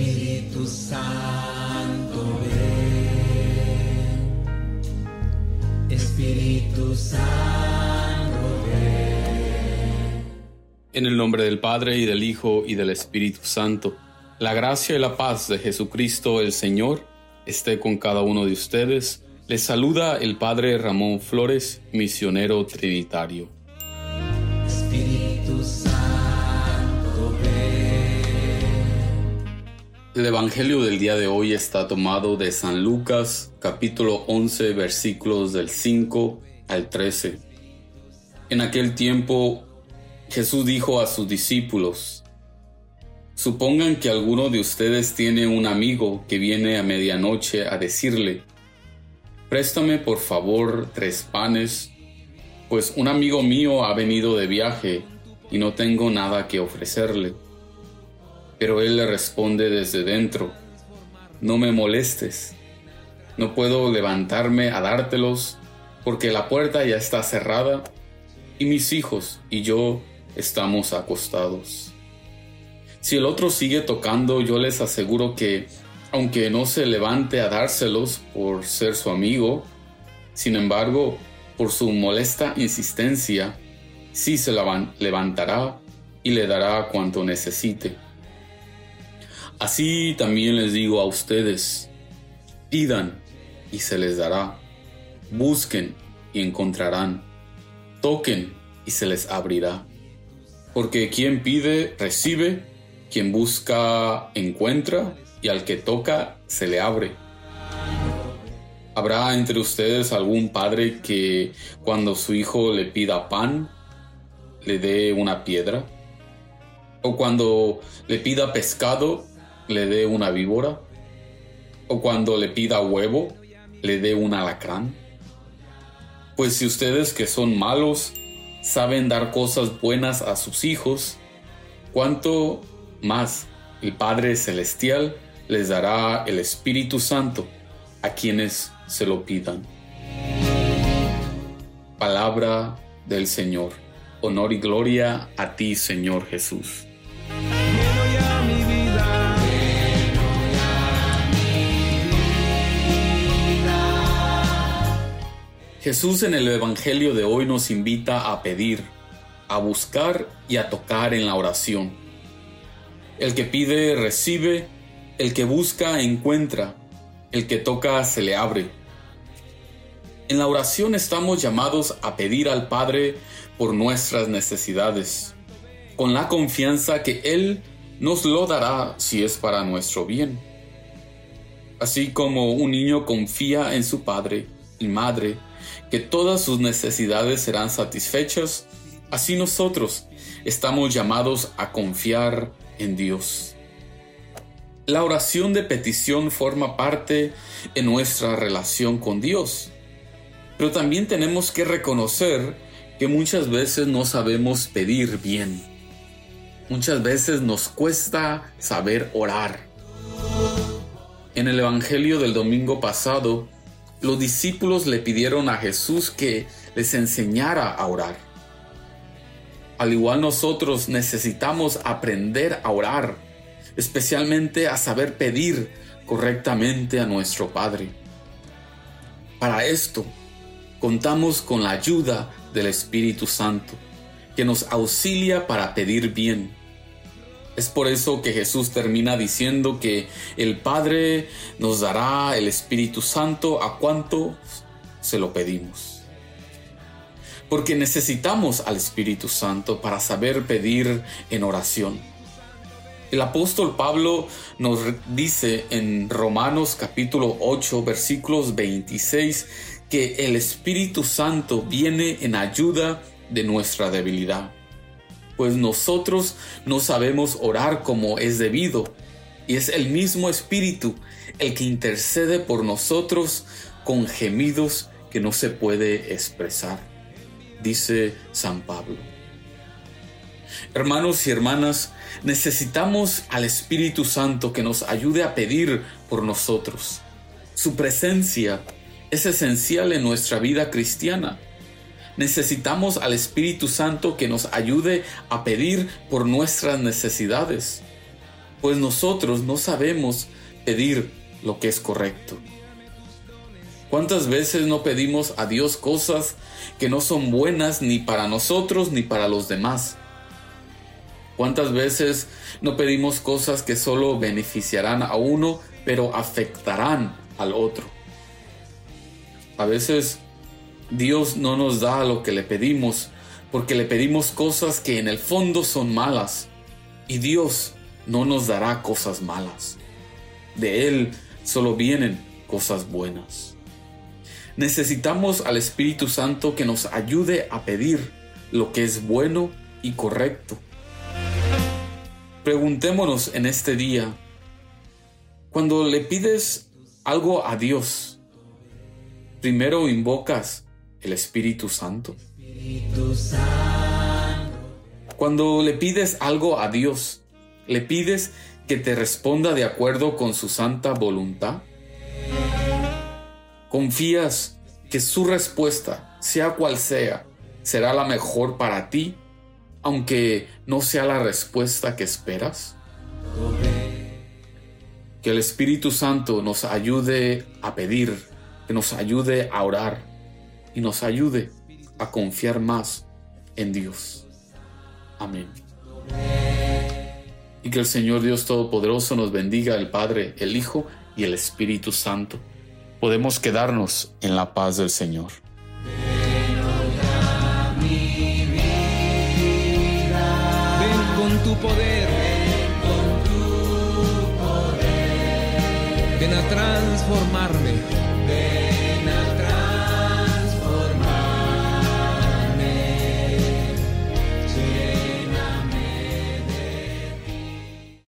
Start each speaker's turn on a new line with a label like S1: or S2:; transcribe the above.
S1: Espíritu Santo, ven. Espíritu Santo, ven.
S2: En el nombre del Padre y del Hijo y del Espíritu Santo, la gracia y la paz de Jesucristo el Señor esté con cada uno de ustedes. Les saluda el Padre Ramón Flores, misionero trinitario. El Evangelio del día de hoy está tomado de San Lucas, capítulo 11, versículos del 5 al 13. En aquel tiempo Jesús dijo a sus discípulos, Supongan que alguno de ustedes tiene un amigo que viene a medianoche a decirle, Préstame por favor tres panes, pues un amigo mío ha venido de viaje y no tengo nada que ofrecerle. Pero él le responde desde dentro, No me molestes, no puedo levantarme a dártelos porque la puerta ya está cerrada y mis hijos y yo estamos acostados. Si el otro sigue tocando, yo les aseguro que, aunque no se levante a dárselos por ser su amigo, sin embargo, por su molesta insistencia, sí se levantará y le dará cuanto necesite. Así también les digo a ustedes, pidan y se les dará, busquen y encontrarán, toquen y se les abrirá. Porque quien pide, recibe, quien busca, encuentra, y al que toca, se le abre. ¿Habrá entre ustedes algún padre que cuando su hijo le pida pan, le dé una piedra? ¿O cuando le pida pescado, le dé una víbora? ¿O cuando le pida huevo, le dé un alacrán? Pues si ustedes que son malos saben dar cosas buenas a sus hijos, ¿cuánto más el Padre Celestial les dará el Espíritu Santo a quienes se lo pidan? Palabra del Señor. Honor y gloria a ti, Señor Jesús. Jesús en el Evangelio de hoy nos invita a pedir, a buscar y a tocar en la oración. El que pide recibe, el que busca encuentra, el que toca se le abre. En la oración estamos llamados a pedir al Padre por nuestras necesidades, con la confianza que Él nos lo dará si es para nuestro bien. Así como un niño confía en su padre y madre, que todas sus necesidades serán satisfechas, así nosotros estamos llamados a confiar en Dios. La oración de petición forma parte en nuestra relación con Dios, pero también tenemos que reconocer que muchas veces no sabemos pedir bien. Muchas veces nos cuesta saber orar. En el Evangelio del domingo pasado, los discípulos le pidieron a Jesús que les enseñara a orar. Al igual nosotros necesitamos aprender a orar, especialmente a saber pedir correctamente a nuestro Padre. Para esto, contamos con la ayuda del Espíritu Santo, que nos auxilia para pedir bien. Es por eso que Jesús termina diciendo que el Padre nos dará el Espíritu Santo a cuanto se lo pedimos. Porque necesitamos al Espíritu Santo para saber pedir en oración. El apóstol Pablo nos dice en Romanos capítulo 8 versículos 26 que el Espíritu Santo viene en ayuda de nuestra debilidad pues nosotros no sabemos orar como es debido, y es el mismo Espíritu el que intercede por nosotros con gemidos que no se puede expresar, dice San Pablo. Hermanos y hermanas, necesitamos al Espíritu Santo que nos ayude a pedir por nosotros. Su presencia es esencial en nuestra vida cristiana necesitamos al Espíritu Santo que nos ayude a pedir por nuestras necesidades. pues nosotros no sabemos pedir lo que es correcto. ¿Cuántas veces no pedimos a Dios cosas que no son buenas ni para nosotros ni para los demás? ¿Cuántas veces no pedimos cosas que solo beneficiarán a uno pero afectarán al otro? A veces Dios no nos da lo que le pedimos porque le pedimos cosas que en el fondo son malas y Dios no nos dará cosas malas. De Él solo vienen cosas buenas. Necesitamos al Espíritu Santo que nos ayude a pedir lo que es bueno y correcto. Preguntémonos en este día, cuando le pides algo a Dios, primero invocas el Espíritu Santo. Cuando le pides algo a Dios, le pides que te responda de acuerdo con su santa voluntad. ¿Confías que su respuesta, sea cual sea, será la mejor para ti, aunque no sea la respuesta que esperas? Que el Espíritu Santo nos ayude a pedir, que nos ayude a orar y nos ayude a confiar más en Dios. Amén. Y que el Señor Dios Todopoderoso nos bendiga, el Padre, el Hijo y el Espíritu Santo podemos quedarnos en la paz del Señor.
S1: Ven con tu poder. Ven tu poder. Ven a transformarme.